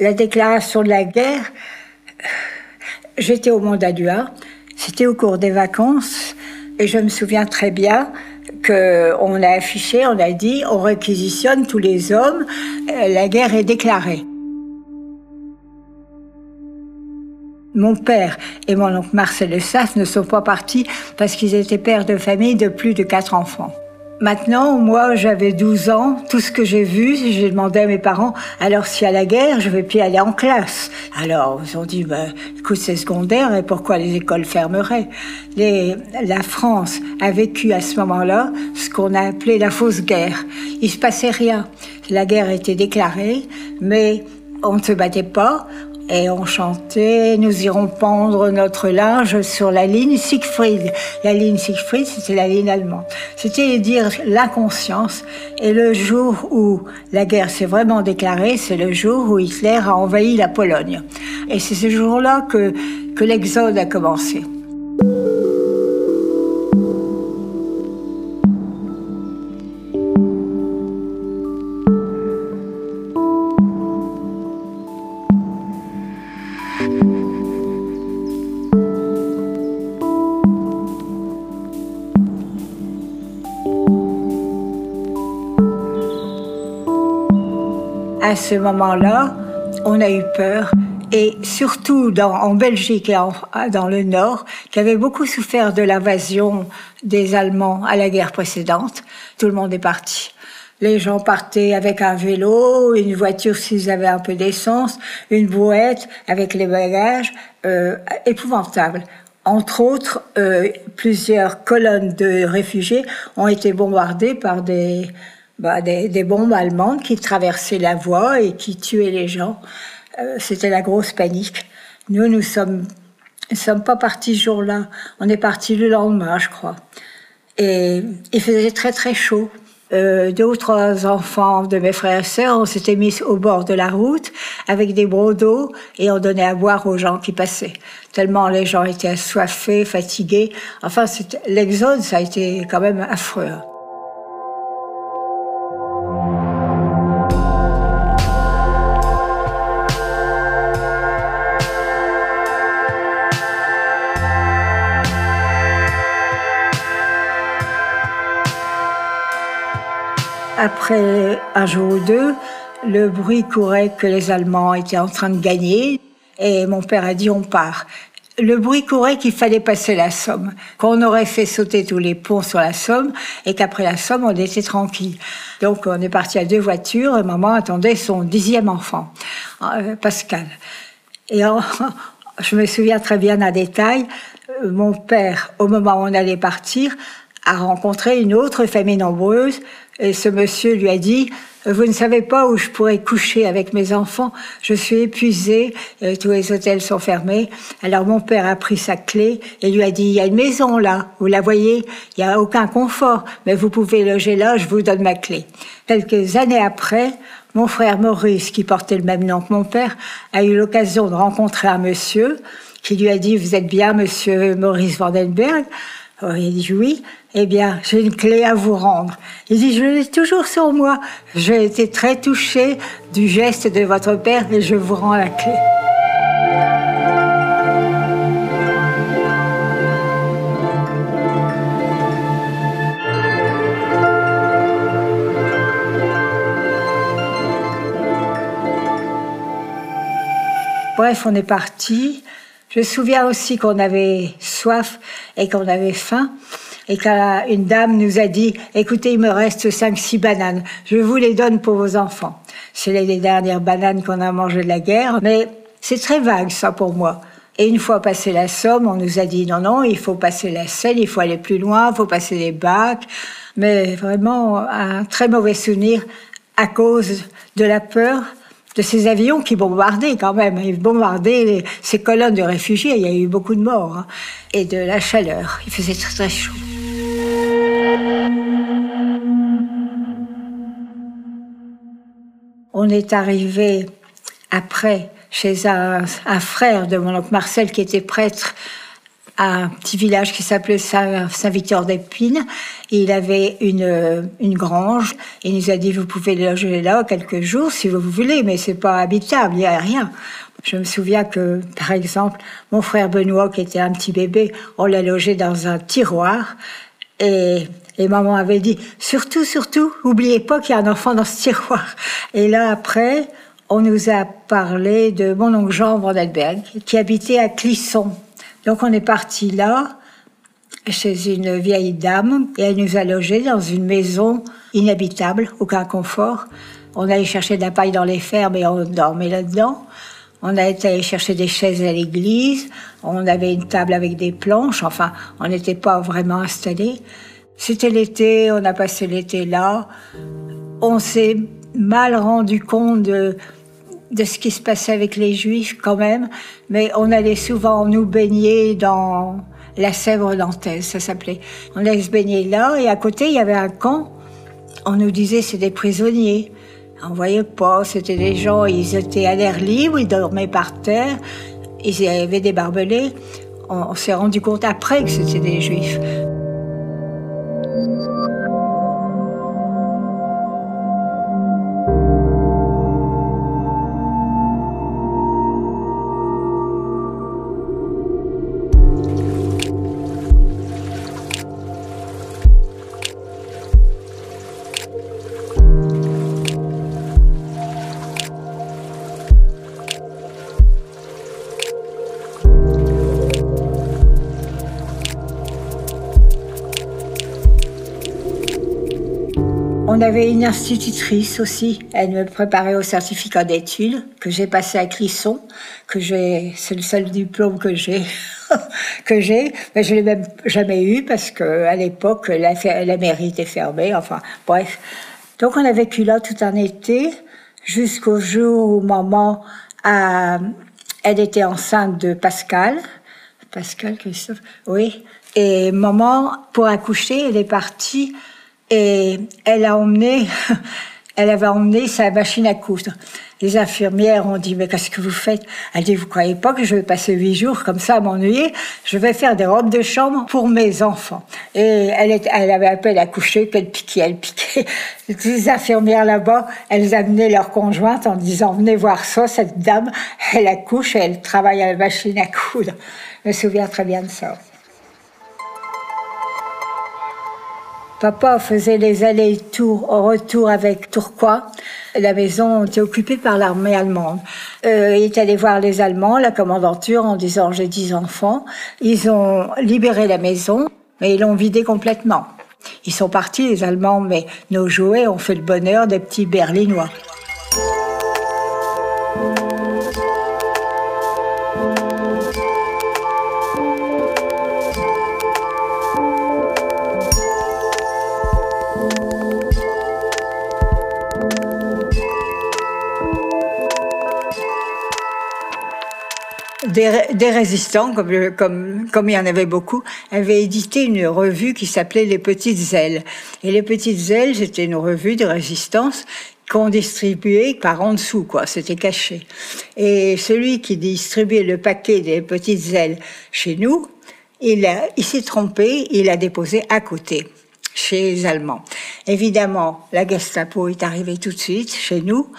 La déclaration de la guerre, j'étais au Mondadua, c'était au cours des vacances, et je me souviens très bien qu'on a affiché, on a dit, on réquisitionne tous les hommes, euh, la guerre est déclarée. Mon père et mon oncle Marcel Sass ne sont pas partis parce qu'ils étaient pères de famille de plus de quatre enfants. Maintenant, moi, j'avais 12 ans. Tout ce que j'ai vu, j'ai demandé à mes parents, alors s'il y a la guerre, je vais plus aller en classe. Alors, ils ont dit, bah, écoute, c'est secondaire et pourquoi les écoles fermeraient? Les, La France a vécu à ce moment-là ce qu'on a appelé la fausse guerre. Il se passait rien. La guerre était déclarée, mais on ne se battait pas, et on chantait Nous irons pendre notre linge sur la ligne Siegfried. La ligne Siegfried, c'était la ligne allemande. C'était dire l'inconscience. Et le jour où la guerre s'est vraiment déclarée, c'est le jour où Hitler a envahi la Pologne. Et c'est ce jour-là que, que l'exode a commencé. À ce moment-là, on a eu peur. Et surtout en Belgique et dans le Nord, qui avait beaucoup souffert de l'invasion des Allemands à la guerre précédente, tout le monde est parti. Les gens partaient avec un vélo, une voiture s'ils avaient un peu d'essence, une brouette avec les bagages, euh, épouvantable. Entre autres, euh, plusieurs colonnes de réfugiés ont été bombardées par des, bah, des, bombes allemandes qui traversaient la voie et qui tuaient les gens. Euh, c'était la grosse panique. Nous, nous sommes, nous sommes pas partis ce jour-là. On est partis le lendemain, je crois. Et il faisait très très chaud. Euh, deux ou trois enfants de mes frères et sœurs, on s'était mis au bord de la route avec des brocs d'eau et on donnait à boire aux gens qui passaient. Tellement les gens étaient assoiffés, fatigués. Enfin, l'exode, ça a été quand même affreux. Après un jour ou deux, le bruit courait que les Allemands étaient en train de gagner et mon père a dit on part. Le bruit courait qu'il fallait passer la Somme, qu'on aurait fait sauter tous les ponts sur la Somme et qu'après la Somme, on était tranquille. Donc on est parti à deux voitures et maman attendait son dixième enfant, euh, Pascal. Et je me souviens très bien d'un détail. Euh, mon père, au moment où on allait partir, a rencontré une autre famille nombreuse et ce monsieur lui a dit, vous ne savez pas où je pourrais coucher avec mes enfants. Je suis épuisé. Euh, tous les hôtels sont fermés. Alors mon père a pris sa clé et lui a dit, il y a une maison là. Vous la voyez? Il n'y a aucun confort. Mais vous pouvez loger là. Je vous donne ma clé. Quelques années après, mon frère Maurice, qui portait le même nom que mon père, a eu l'occasion de rencontrer un monsieur qui lui a dit, vous êtes bien monsieur Maurice Vandenberg? Oh, il dit oui. Eh bien, j'ai une clé à vous rendre. Il dit, je l'ai toujours sur moi. J'ai été très touché du geste de votre père et je vous rends la clé. Bref, on est parti. Je me souviens aussi qu'on avait soif et qu'on avait faim et qu'une dame nous a dit, écoutez, il me reste cinq, six bananes, je vous les donne pour vos enfants. C'est les dernières bananes qu'on a mangées de la guerre, mais c'est très vague ça pour moi. Et une fois passé la Somme, on nous a dit non, non, il faut passer la Seine, il faut aller plus loin, il faut passer les bacs. Mais vraiment, un très mauvais souvenir à cause de la peur de ces avions qui bombardaient quand même. Ils bombardaient ces colonnes de réfugiés, il y a eu beaucoup de morts. Hein. Et de la chaleur, il faisait très très chaud. On est arrivé après chez un, frère de mon oncle Marcel qui était prêtre à un petit village qui s'appelait Saint-Victor-d'Épine. Il avait une, une grange. Il nous a dit, vous pouvez loger là quelques jours si vous voulez, mais c'est pas habitable, il n'y a rien. Je me souviens que, par exemple, mon frère Benoît, qui était un petit bébé, on l'a logé dans un tiroir. Et, et maman avait dit, surtout, surtout, oubliez pas qu'il y a un enfant dans ce tiroir. Et là, après, on nous a parlé de mon oncle Jean Vandenberg, qui habitait à Clisson. Donc on est parti là, chez une vieille dame, et elle nous a logés dans une maison inhabitable, aucun confort. On allait chercher de la paille dans les fermes et on dormait là-dedans. On a été chercher des chaises à l'église. On avait une table avec des planches. Enfin, on n'était pas vraiment installés. C'était l'été. On a passé l'été là. On s'est mal rendu compte de, de ce qui se passait avec les Juifs quand même. Mais on allait souvent nous baigner dans la Sèvre nantaise, ça s'appelait. On allait se baigner là et à côté il y avait un camp. On nous disait c'est des prisonniers. On voyait pas, c'était des gens, ils étaient à l'air libre, ils dormaient par terre, ils avaient des barbelés. On, on s'est rendu compte après que c'était des juifs. On avait une institutrice aussi. Elle me préparait au certificat d'études que j'ai passé à Clisson, que j'ai, c'est le seul diplôme que j'ai, que j'ai. Mais je l'ai même jamais eu parce que à l'époque la, mairie était fermée. Enfin, bref. Donc on a vécu là tout un été jusqu'au jour où maman elle était enceinte de Pascal. Pascal Christophe, oui. Et maman, pour accoucher, elle est partie et elle a emmené, elle avait emmené sa machine à coudre. Les infirmières ont dit, mais qu'est-ce que vous faites? Elle dit, vous croyez pas que je vais passer huit jours comme ça à m'ennuyer? Je vais faire des robes de chambre pour mes enfants. Et elle, elle avait appelé à coucher, qu'elle piquait, elle piquait. Les infirmières là-bas, elles amenaient leur conjointe en disant, venez voir ça, cette dame, elle accouche et elle travaille à la machine à coudre. Je me souviens très bien de ça. Papa faisait les allers-retours au retour avec Tourcoing. La maison était occupée par l'armée allemande. Euh, il est allé voir les Allemands, la commandanture, en disant j'ai dix enfants. Ils ont libéré la maison, mais ils l'ont vidée complètement. Ils sont partis, les Allemands, mais nos jouets ont fait le bonheur des petits Berlinois. Des, résistants, comme, il y en avait beaucoup, avaient édité une revue qui s'appelait Les Petites Ailes. Et Les Petites Ailes, c'était une revue de résistance qu'on distribuait par en dessous, quoi. C'était caché. Et celui qui distribuait le paquet des Petites Ailes chez nous, il, il s'est trompé, il a déposé à côté chez les Allemands. Évidemment, la Gestapo est arrivée tout de suite chez nous.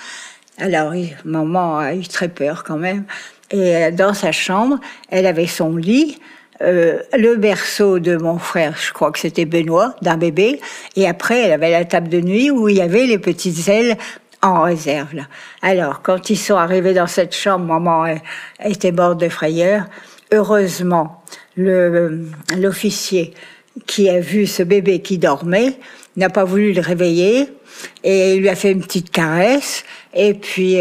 Alors, maman a eu très peur quand même. Et euh, dans sa chambre, elle avait son lit, euh, le berceau de mon frère, je crois que c'était Benoît, d'un bébé, et après elle avait la table de nuit où il y avait les petites ailes en réserve. Alors, quand ils sont arrivés dans cette chambre, maman euh, était morte de frayeur. Heureusement, l'officier qui a vu ce bébé qui dormait n'a pas voulu le réveiller et il lui a fait une petite caresse et puis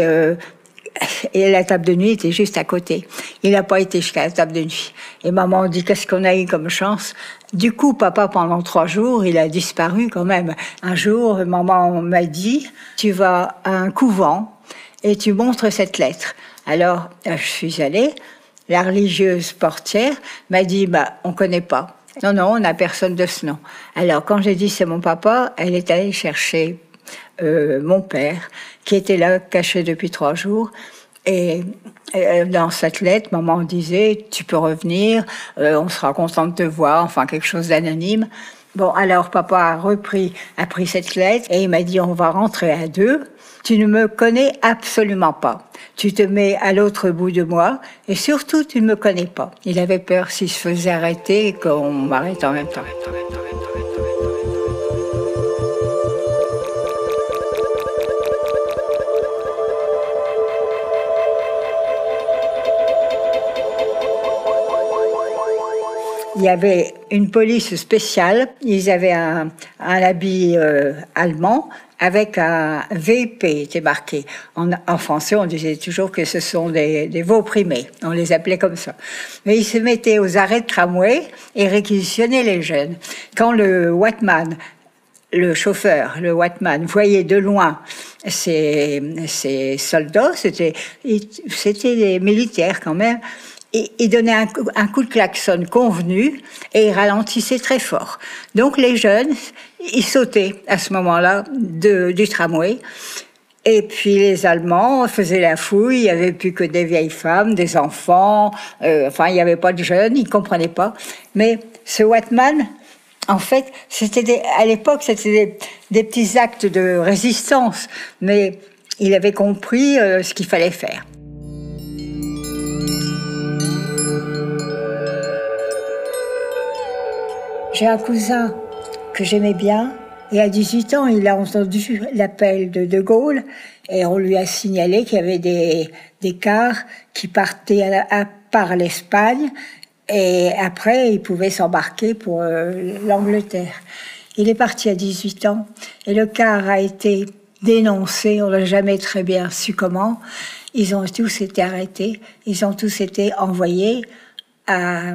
et la table de nuit était juste à côté. Il n'a pas été jusqu'à la table de nuit. Et maman dit qu'est-ce qu'on a eu comme chance? Du coup, papa, pendant trois jours, il a disparu quand même. Un jour, maman m'a dit, tu vas à un couvent et tu montres cette lettre. Alors, euh, je suis allée. La religieuse portière m'a dit, bah, on connaît pas. Non, non, on n'a personne de ce nom. Alors, quand j'ai dit c'est mon papa, elle est allée chercher euh, mon père, qui était là, caché depuis trois jours, Et, dans cette lettre, maman disait, tu peux revenir, on sera content de te voir, enfin quelque chose d'anonyme. Bon, alors papa a repris, a pris cette lettre et il m'a dit on va rentrer à deux. Tu ne me connais absolument pas. Tu te mets à l'autre bout de moi et surtout tu ne me connais pas. Il avait peur s'il se faisait arrêter qu'on m'arrête en même temps. Il y avait une police spéciale. Ils avaient un, habit euh, allemand avec un VP était marqué. En, français, on disait toujours que ce sont des, des veaux primés. On les appelait comme ça. Mais ils se mettaient aux arrêts de tramway et réquisitionnaient les jeunes. Quand le Watman le chauffeur, le Watman, voyait de loin ces, soldats, c'était des militaires quand même, il donnait un, coup de klaxon convenu et il ralentissait très fort. Donc les jeunes, ils sautaient à ce moment-là du tramway. Et puis les Allemands faisaient la fouille, il n'y avait plus que des vieilles femmes, des enfants, euh, enfin il n'y avait pas de jeunes, ils ne comprenaient pas. Mais ce Watman, en fait, c'était à l'époque, c'était des, des, petits actes de résistance, mais il avait compris euh, ce qu'il fallait faire. J'ai un cousin que j'aimais bien. Et à 18 ans, il a entendu l'appel de De Gaulle et on lui a signalé qu'il y avait des, des cars qui partaient à, par l'Espagne et après, il pouvait s'embarquer pour euh, l'Angleterre. Il est parti à 18 ans et le car a été dénoncé, on n'a jamais très bien su comment. Ils ont tous été arrêtés, ils ont tous été envoyés à,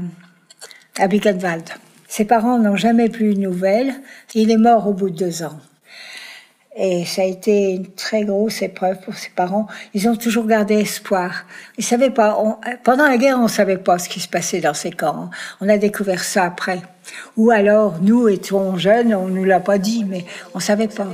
à Buchenwald. Ses parents n'ont jamais plus de nouvelles. Il est mort au bout de deux ans. Et ça a été une très grosse épreuve pour ses parents. Ils ont toujours gardé espoir. Ils savaient pas. pendant la guerre, on savait pas ce qui se passait dans ces camps. On a découvert ça après. Ou alors, nous étions jeunes, on nous l'a pas dit, mais on savait pas.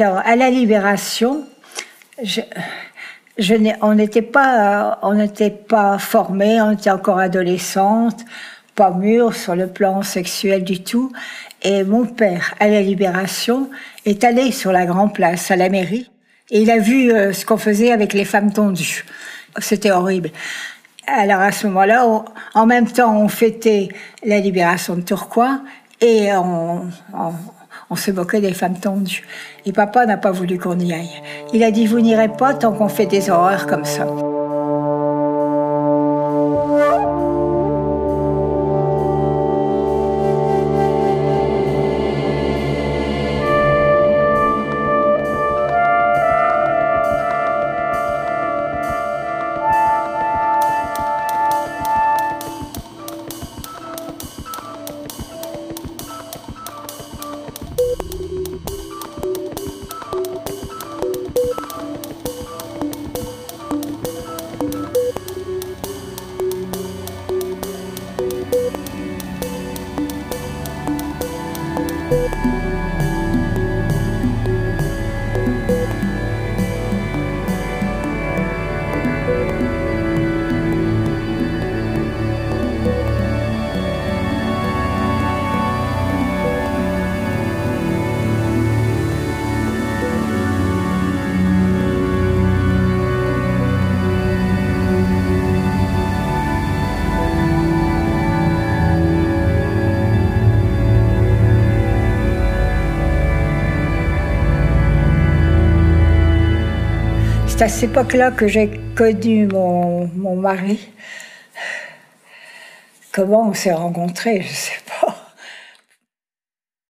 Alors, à la libération, on n'était pas, formés, on était encore adolescente, pas mûre sur le plan sexuel du tout. Et mon père, à la libération, est allé sur la Grand Place, à la mairie, et il a vu euh, ce qu'on faisait avec les femmes tondues. C'était horrible. Alors à ce moment-là, en même temps, on fêtait la libération de Tourcoing et on, on se moquait des femmes tendues. Et papa n'a pas voulu qu'on y aille. Il a dit, vous n'irez pas tant qu'on fait des horreurs comme ça. C'est à cette époque-là que j'ai connu mon, mari. Comment on s'est rencontrés, je sais pas.